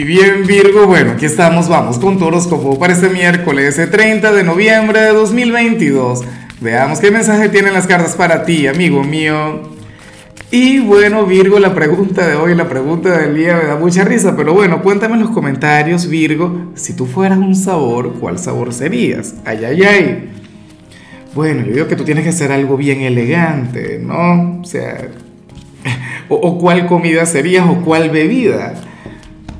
Y bien Virgo, bueno, aquí estamos, vamos con tu horóscopo para este miércoles 30 de noviembre de 2022. Veamos qué mensaje tienen las cartas para ti, amigo mío. Y bueno, Virgo, la pregunta de hoy, la pregunta del día me da mucha risa, pero bueno, cuéntame en los comentarios, Virgo, si tú fueras un sabor, ¿cuál sabor serías? Ay, ay, ay. Bueno, yo digo que tú tienes que ser algo bien elegante, ¿no? O sea, o cuál comida serías o cuál bebida.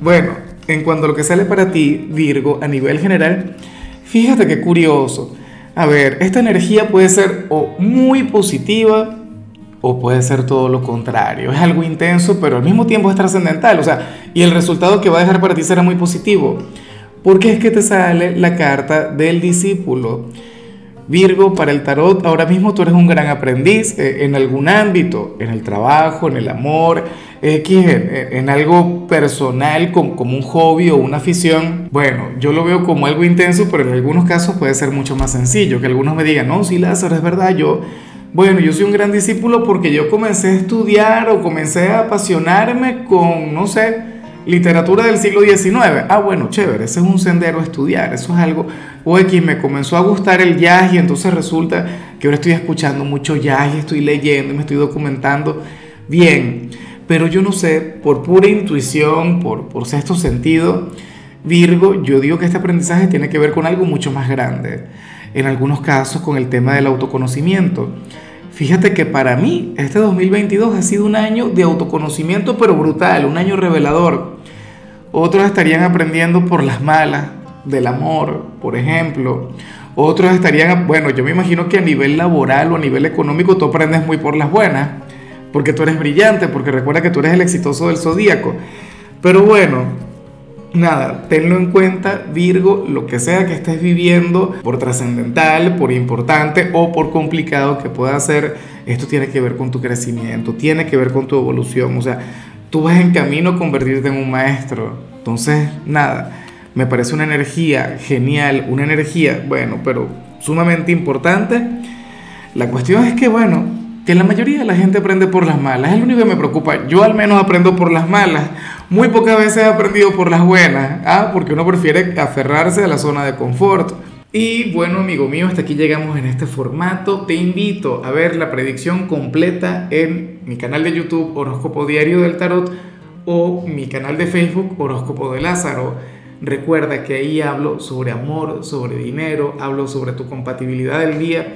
Bueno, en cuanto a lo que sale para ti, Virgo, a nivel general, fíjate qué curioso. A ver, esta energía puede ser o muy positiva o puede ser todo lo contrario. Es algo intenso, pero al mismo tiempo es trascendental. O sea, y el resultado que va a dejar para ti será muy positivo. Porque es que te sale la carta del discípulo. Virgo, para el tarot, ahora mismo tú eres un gran aprendiz eh, en algún ámbito, en el trabajo, en el amor, X, en, algo personal, como, como, un hobby o una afición. Bueno, yo lo veo como algo intenso, pero en algunos casos puede ser mucho más sencillo. Que algunos me digan, no, sí, Lázaro, es verdad, yo, bueno, yo soy un gran discípulo porque yo comencé a estudiar o comencé a apasionarme con, no sé, literatura del siglo XIX. Ah, bueno, chévere, ese es un sendero a estudiar, eso es algo. O X, me comenzó a gustar el jazz y entonces resulta que ahora estoy escuchando mucho jazz y estoy leyendo y me estoy documentando. Bien, pero yo no sé, por pura intuición, por, por sexto sentido, Virgo, yo digo que este aprendizaje tiene que ver con algo mucho más grande. En algunos casos con el tema del autoconocimiento. Fíjate que para mí este 2022 ha sido un año de autoconocimiento, pero brutal, un año revelador. Otros estarían aprendiendo por las malas, del amor, por ejemplo. Otros estarían, bueno, yo me imagino que a nivel laboral o a nivel económico tú aprendes muy por las buenas, porque tú eres brillante, porque recuerda que tú eres el exitoso del zodíaco. Pero bueno, nada, tenlo en cuenta, Virgo, lo que sea que estés viviendo, por trascendental, por importante o por complicado que pueda ser, esto tiene que ver con tu crecimiento, tiene que ver con tu evolución, o sea, tú vas en camino a convertirte en un maestro. Entonces, nada, me parece una energía genial, una energía, bueno, pero sumamente importante. La cuestión es que, bueno, que la mayoría de la gente aprende por las malas, es lo único que me preocupa. Yo al menos aprendo por las malas. Muy pocas veces he aprendido por las buenas, ¿ah? porque uno prefiere aferrarse a la zona de confort. Y bueno, amigo mío, hasta aquí llegamos en este formato. Te invito a ver la predicción completa en mi canal de YouTube Horóscopo Diario del Tarot o mi canal de Facebook Horóscopo de Lázaro. Recuerda que ahí hablo sobre amor, sobre dinero, hablo sobre tu compatibilidad del día